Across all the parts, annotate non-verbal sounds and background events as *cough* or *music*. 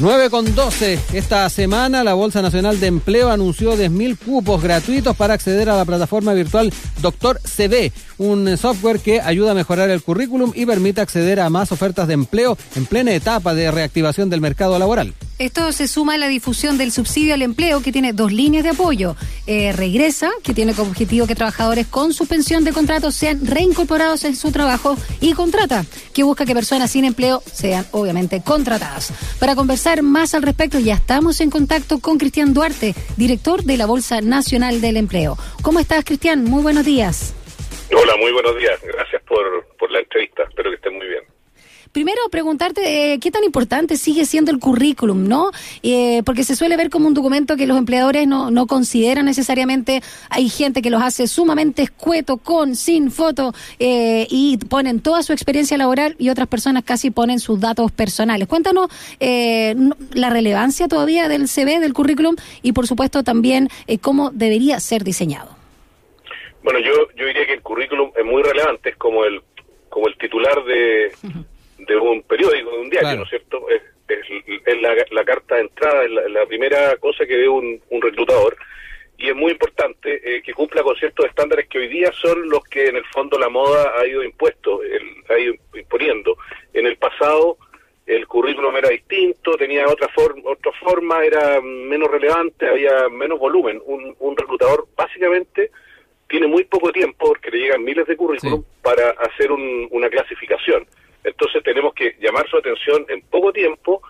9 con 12. Esta semana la Bolsa Nacional de Empleo anunció 10.000 cupos gratuitos para acceder a la plataforma virtual Doctor CV, un software que ayuda a mejorar el currículum y permite acceder a más ofertas de empleo en plena etapa de reactivación del mercado laboral. Esto se suma a la difusión del subsidio al empleo, que tiene dos líneas de apoyo. Eh, regresa, que tiene como objetivo que trabajadores con suspensión de contrato sean reincorporados en su trabajo, y contrata, que busca que personas sin empleo sean obviamente contratadas. Para conversar más al respecto, ya estamos en contacto con Cristian Duarte, director de la Bolsa Nacional del Empleo. ¿Cómo estás, Cristian? Muy buenos días. Hola, muy buenos días. Gracias por, por la entrevista. Espero que estén muy bien. Primero, preguntarte eh, qué tan importante sigue siendo el currículum, ¿no? Eh, porque se suele ver como un documento que los empleadores no, no consideran necesariamente. Hay gente que los hace sumamente escueto, con, sin foto, eh, y ponen toda su experiencia laboral y otras personas casi ponen sus datos personales. Cuéntanos la relevancia todavía del CV, del currículum, y por supuesto también cómo debería ser diseñado. Bueno, yo, yo diría que el currículum es muy relevante, es como el, como el titular de de un periódico, de un diario, ¿no es cierto? Es, es, la, carta de entrada, es la, primera cosa que ve un, reclutador y es muy importante eh, que cumpla con ciertos estándares que hoy día son los que en el fondo la moda ha ido impuesto, el, ha ido imponiendo. En el pasado el currículum era distinto, tenía otra forma, otra forma, era menos relevante, había menos volumen. Un, un reclutador básicamente tiene muy poco tiempo, porque le llegan miles de currículum, para hacer una clasificación. Entonces tenemos que llamar su atención en poco tiempo,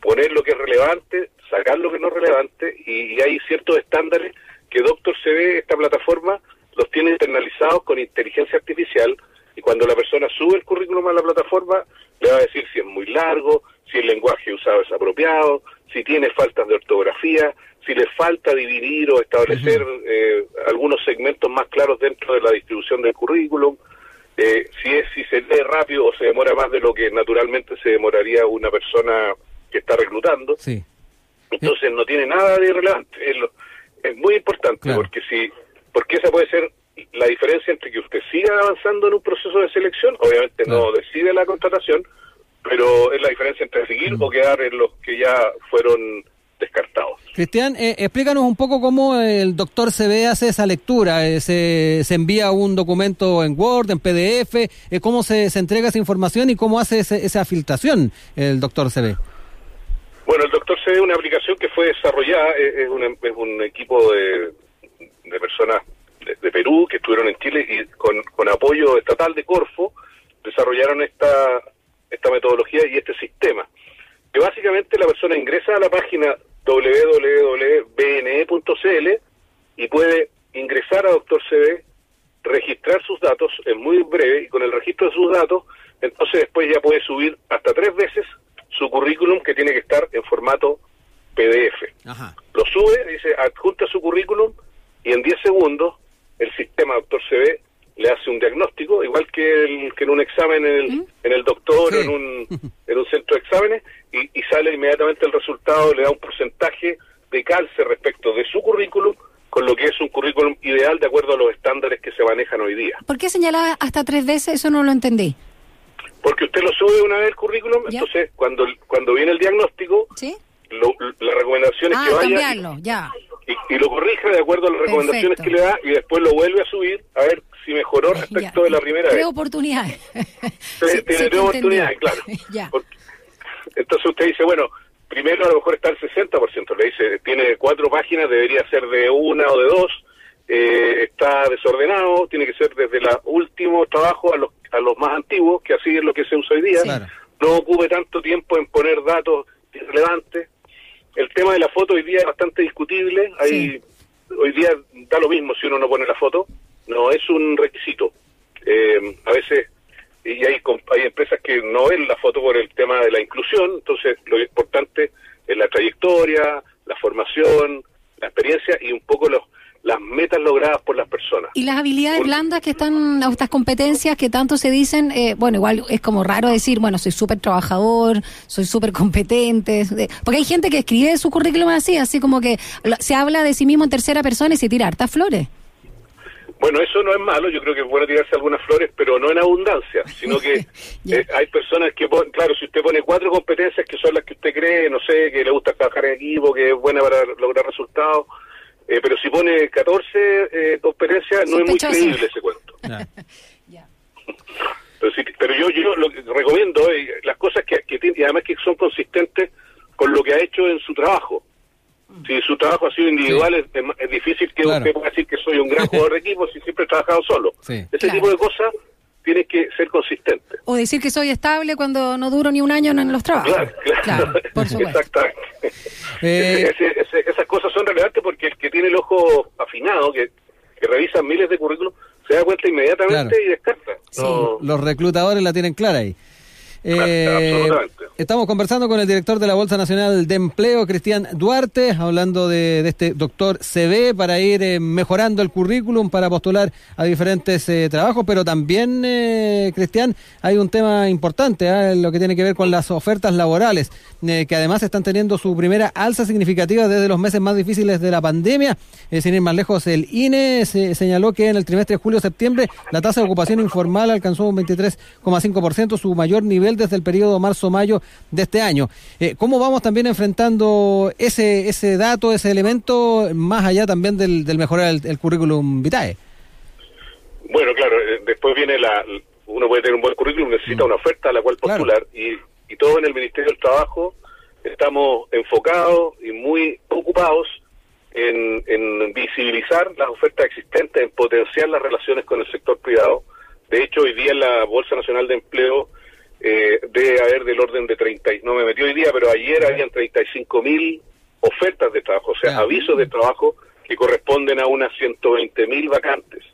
poner lo que es relevante, sacar lo que no es relevante y, hay ciertos estándares que Doctor CV, esta plataforma, los tiene internalizados con inteligencia artificial y cuando la persona sube el currículum a la plataforma le va a decir si es muy largo, si el lenguaje usado es apropiado, si tiene faltas de ortografía, si le falta dividir o establecer eh, algunos segmentos más claros dentro de la distribución del currículum. Eh, si es si se lee rápido o se demora más de lo que naturalmente se demoraría una persona que está reclutando. Sí. Entonces no tiene nada de relevante. Es, muy importante porque si porque esa puede ser la diferencia entre que usted siga avanzando en un proceso de selección, obviamente no decide la contratación, pero es la diferencia entre seguir mm. o quedar en los que ya fueron descartados. Cristian, eh, explícanos un poco cómo el doctor CB hace esa lectura. Eh, se, se, envía un documento en Word, en PDF, eh, cómo se, se, entrega esa información y cómo hace esa filtración el doctor CB. Bueno, el doctor CB es una aplicación que fue desarrollada, es, un, es un, equipo de, de personas de, Perú que estuvieron en Chile y con, con apoyo estatal de Corfo desarrollaron esta, esta metodología y este sistema que básicamente la persona ingresa a la página www.bne.cl y puede ingresar a Doctor CB, registrar sus datos, es muy breve, y con el registro de sus datos, entonces después ya puede subir hasta tres veces su currículum que tiene que estar en formato PDF. Lo sube, dice adjunta su currículum y en 10 segundos el sistema Doctor CB le hace un diagnóstico, igual que, el, que en un examen en el, en el doctor, en, un, *laughs* en un centro de exámenes, y, y, sale inmediatamente el resultado, le da un porcentaje de calce respecto de su currículum con lo que es un currículum ideal de acuerdo a los estándares que se manejan hoy día. ¿Por qué señalaba hasta tres veces? Eso no lo entendí. Porque usted lo sube una vez el currículum, entonces cuando cuando viene el diagnóstico, la recomendación es ah, que vaya cambiarlo, ya. Y, lo corrija de acuerdo a las recomendaciones que le da y después lo vuelve a subir a ver si mejoró respecto de la primera vez. Tres oportunidades. Tiene tres oportunidades, claro. *laughs* Entonces usted dice, bueno, primero a lo mejor está el 60%, le dice, tiene cuatro páginas, debería ser de una o de dos, eh, está desordenado, tiene que ser desde el último trabajo a los, a los más antiguos, que así es lo que se usa hoy día, no ocupe tanto tiempo en poner datos irrelevantes. El tema de la foto hoy día es bastante discutible, hay, hoy día da lo mismo si uno no pone la foto, no es un requisito. Eh, a veces y hay, hay empresas que no ven la foto por el tema de la inclusión, entonces lo importante es la trayectoria, la formación, la experiencia y un poco los las metas logradas por las personas. Y las habilidades blandas que están, estas competencias que tanto se dicen, eh, bueno, igual es como raro decir, bueno, soy súper trabajador, soy súper competente, porque hay gente que escribe su currículum así, así como que se habla de sí mismo en tercera persona y se tira hartas flores. Bueno, eso no es malo, yo creo que es bueno tirarse algunas flores, pero no en abundancia, sino que *laughs* eh, hay personas que, ponen, claro, si usted pone cuatro competencias que son las que usted cree, no sé, que le gusta trabajar en equipo, que es buena para lograr resultados, eh, pero si pone 14 eh, competencias, no es muy creíble ese cuento. *laughs* pero, pero, yo, yo lo que recomiendo las cosas que, que tiene, y además que son consistentes con lo que ha hecho en su trabajo. Si su trabajo ha sido individual, es, difícil que usted pueda decir que soy un gran jugador de equipo si siempre he trabajado solo. Ese tipo de cosas tiene que ser consistente. O decir que soy estable cuando no duro ni un año en los trabajos. Claro, por *laughs* supuesto. Exactamente. *laughs* Eh, esas cosas son relevantes porque el que tiene el ojo afinado, que, que revisa miles de currículos, se da cuenta inmediatamente y descarta. Los reclutadores la tienen clara ahí. Eh, estamos conversando con el director de la Bolsa Nacional de Empleo, Cristian Duarte, hablando de, este doctor CB para ir eh, mejorando el currículum para postular a diferentes eh, trabajos, pero también, eh, Cristian, hay un tema importante, ¿ah? lo que tiene que ver con las ofertas laborales, que además están teniendo su primera alza significativa desde los meses más difíciles de la pandemia. sin ir más lejos, el INE se señaló que en el trimestre de julio-septiembre la tasa de ocupación informal alcanzó un 23,5%, su mayor nivel desde el periodo marzo-mayo de este año. Eh, ¿Cómo vamos también enfrentando ese, ese dato, ese elemento, más allá también del, mejorar el, currículum vitae? Bueno, claro, eh, después viene la... Uno puede tener un buen currículum, necesita mm. una oferta a la cual postular y, y todo en el Ministerio del Trabajo estamos enfocados y muy ocupados en, en, visibilizar las ofertas existentes, en potenciar las relaciones con el sector privado. De hecho, hoy día en la Bolsa Nacional de Empleo eh, debe haber del orden de 30, no me metió hoy día, pero ayer habían 35 mil ofertas de trabajo, o sea, avisos de trabajo que corresponden a unas 120 mil vacantes.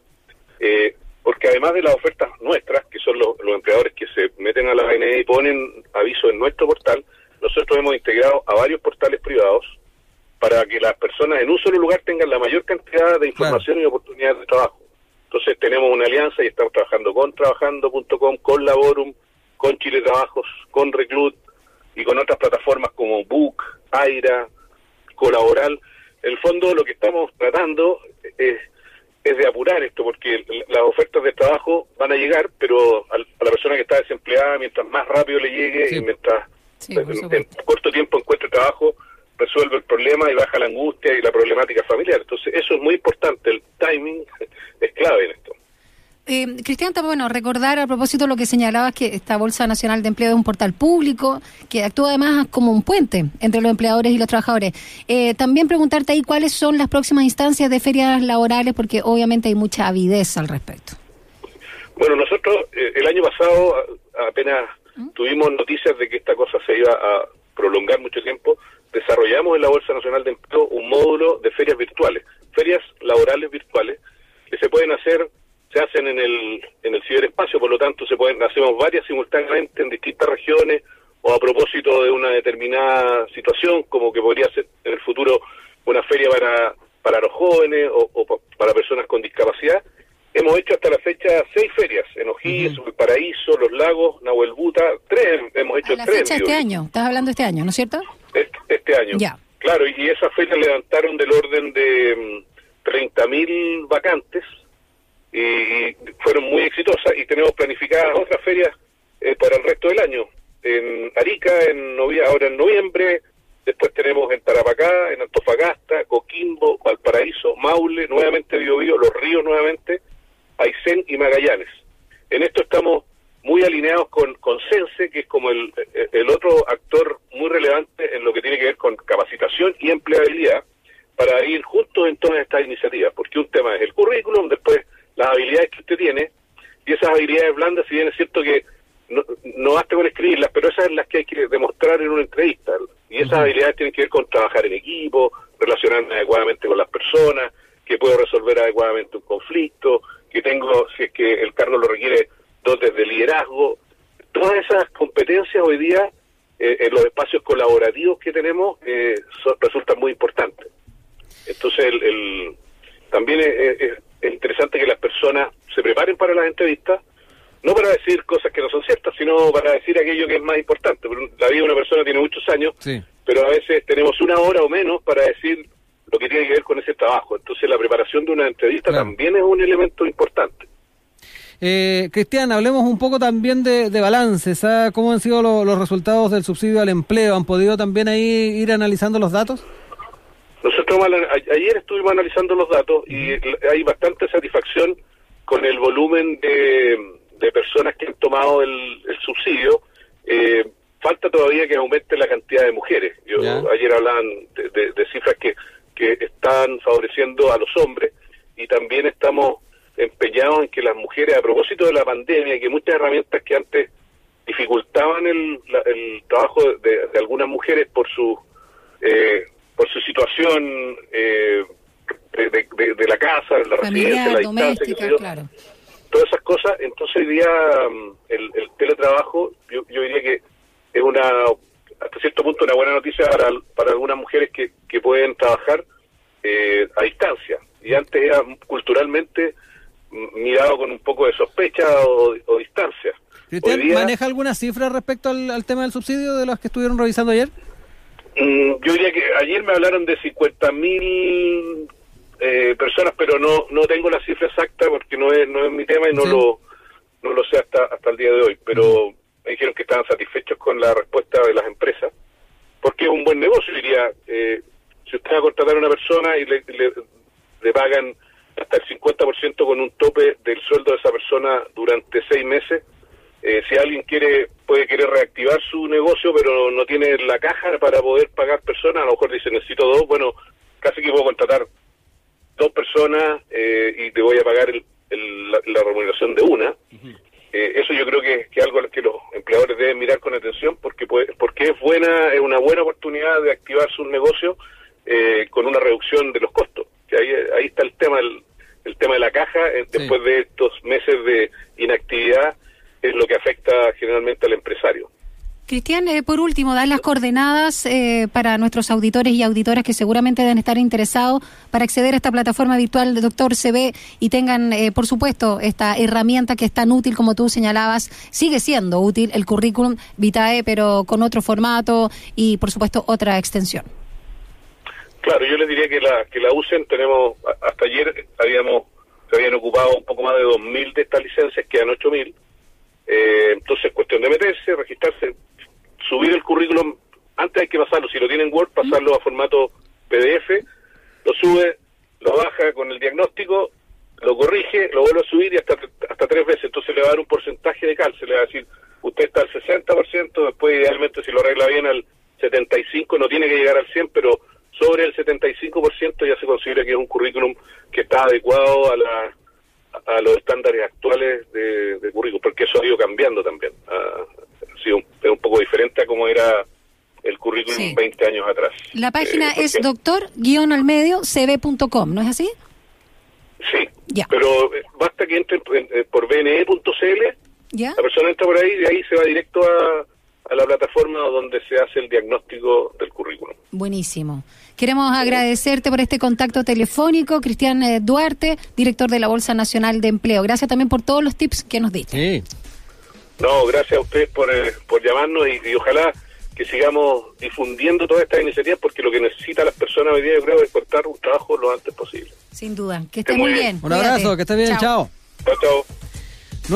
Eh, porque además de las ofertas nuestras, que son los, empleadores que se meten a la ANE y ponen avisos en nuestro portal, nosotros hemos integrado a varios portales privados para que las personas en un solo lugar tengan la mayor cantidad de información y oportunidades de trabajo. Entonces tenemos una alianza y estamos trabajando con trabajando.com, con Laborum, con Chile Trabajos, con Reclut y con otras plataformas como Book, Aira, Colaboral. En el fondo lo que estamos tratando es, es de apurar esto, porque las ofertas de trabajo van a llegar, pero a la persona que está desempleada, mientras más rápido le llegue y mientras en, corto tiempo encuentre trabajo, resuelve el problema y baja la angustia y la problemática familiar. Entonces eso es muy importante, el timing *laughs* es clave en esto. Eh, Cristian, bueno, recordar a propósito de lo que señalabas que esta Bolsa Nacional de Empleo es un portal público que actúa además como un puente entre los empleadores y los trabajadores. Eh, también preguntarte ahí cuáles son las próximas instancias de ferias laborales, porque obviamente hay mucha avidez al respecto. Bueno, nosotros eh, el año pasado apenas ¿Mm? tuvimos noticias de que esta cosa se iba a prolongar mucho tiempo, desarrollamos en la Bolsa Nacional de Empleo un módulo de ferias virtuales, ferias laborales virtuales, que se pueden hacer se hacen en el, en el ciberespacio, por lo tanto se pueden hacemos varias simultáneamente en distintas regiones o a propósito de una determinada situación, como que podría ser en el futuro una feria para, para los jóvenes o, para personas con discapacidad. Hemos hecho hasta la fecha seis ferias, en O'Higgins, El Paraíso, Los Lagos, Nahuel Buta, tres, hemos hecho a la Fecha este año, estás hablando este año, ¿no es cierto? Este, este año. Ya. Claro, y esas ferias levantaron del orden de 30.000 mm, vacantes, y fueron muy exitosas y tenemos planificadas otras ferias eh, para el resto del año. En Arica, en ahora en noviembre, después tenemos en Tarapacá, en Antofagasta, Coquimbo, Valparaíso, Maule, nuevamente Biobío, Los Ríos nuevamente, Aysén y Magallanes. En esto estamos muy alineados con, con Sense, que es como el, el otro actor muy relevante en lo que tiene que ver con capacitación y empleabilidad, para ir juntos en todas estas iniciativas, porque un tema es el currículum, después las habilidades que usted tiene, y esas habilidades blandas, si bien es cierto que no, no basta con escribirlas, pero esas son las que hay que demostrar en una entrevista. Y esas habilidades tienen que ver con trabajar en equipo, relacionarme adecuadamente con las personas, que puedo resolver adecuadamente un conflicto, que tengo, si es que el cargo lo requiere, dotes de liderazgo. Todas esas competencias hoy día eh, en los espacios colaborativos que tenemos eh, resultan muy importantes. Entonces, el, también es, es interesante que las personas se preparen para las entrevistas, no para decir cosas que no son ciertas, sino para decir aquello que es más importante. La vida de una persona tiene muchos años, pero a veces tenemos una hora o menos para decir lo que tiene que ver con ese trabajo. Entonces la preparación de una entrevista también es un elemento importante. Eh, Cristian, hablemos un poco también de, de balances. ¿ah? ¿Cómo han sido los resultados del subsidio al empleo? ¿Han podido también ahí ir analizando los datos? Ayer estuvimos analizando los datos y hay bastante satisfacción con el volumen de, personas que han tomado el, subsidio. Eh, falta todavía que aumente la cantidad de mujeres. Yo, ayer hablaban de, cifras que, que están favoreciendo a los hombres y también estamos empeñados en que las mujeres, a propósito de la pandemia, que muchas herramientas que antes dificultaban el, el trabajo de, algunas mujeres por su eh, por su situación eh, de, la casa, de la residencia, la distancia, claro. todas esas cosas. Entonces hoy día mm, el, teletrabajo, yo, yo, diría que es una, hasta cierto punto, una buena noticia para, para algunas mujeres que, que pueden trabajar eh, a distancia. Y antes era culturalmente mirado con un poco de sospecha o, distancia. ¿Usted maneja alguna cifra respecto al, tema del subsidio de los que estuvieron revisando ayer? Mm, yo diría que ayer me hablaron de 50 mil eh, personas, pero no no tengo la cifra exacta porque no es no es mi tema y no lo no lo sé hasta hasta el día de hoy. Pero me dijeron que estaban satisfechos con la respuesta de las empresas porque es un buen negocio. Diría, eh, si usted va a contratar a una persona y le, le pagan hasta el 50% con un tope del sueldo de esa persona durante seis meses. Eh, si alguien quiere puede querer reactivar su negocio, pero no tiene la caja para poder pagar personas, a lo mejor dice necesito dos, bueno, casi que puedo contratar dos personas eh, y te voy a pagar la, remuneración de una. Eh, eso yo creo que, es algo que los empleadores deben mirar con atención porque porque es buena es una buena oportunidad de activar su negocio con una reducción de los costos. Que ahí, ahí está el tema el, el tema de la caja eh, después de estos meses de inactividad es lo que afecta generalmente al empresario. Cristian, eh, por último, dar las coordenadas eh, para nuestros auditores y auditoras que seguramente deben estar interesados para acceder a esta plataforma virtual de Doctor CB y tengan, por supuesto, esta herramienta que es tan útil como tú señalabas. Sigue siendo útil el currículum vitae, pero con otro formato y, por supuesto, otra extensión. Claro, yo les diría que la, que la usen. Tenemos, hasta ayer habíamos, se habían ocupado un poco más de 2.000 de estas licencias, quedan 8.000. Eh, entonces, cuestión de meterse, registrarse, subir el currículum. Antes hay que pasarlo, si lo tienen Word, pasarlo a formato PDF, lo sube, lo baja con el diagnóstico, lo corrige, lo vuelve a subir y hasta, hasta tres veces. Entonces le va a dar un porcentaje de cálculo. Le va a decir, usted está al 60%, después idealmente si lo arregla bien al 75%, no tiene que llegar al 100%, pero sobre el 75% ya se considera que es un currículum que está adecuado a, la, a los estándares actuales de, currículum, porque eso ha ido cambiando también. Ha, sido un, es un poco diferente a como era el currículum 20 años atrás. La página eh, es doctor-al-medio-cb.com, ¿no es así? Sí, pero eh, basta que entre eh, por bne.cl, ¿Ya? la persona entra por ahí y de ahí se va directo a, a la plataforma donde se hace el diagnóstico del currículum. Buenísimo. Queremos agradecerte por este contacto telefónico, Cristian eh, Duarte, director de la Bolsa Nacional de Empleo. Gracias también por todos los tips que nos diste. Sí. No, gracias a ustedes por, eh, por llamarnos y, ojalá que sigamos difundiendo todas estas iniciativas porque lo que necesitan las personas hoy día yo creo es cortar un trabajo lo antes posible. Sin duda. Que esté muy bien. Un abrazo, que esté bien. Chao. Chao, chao.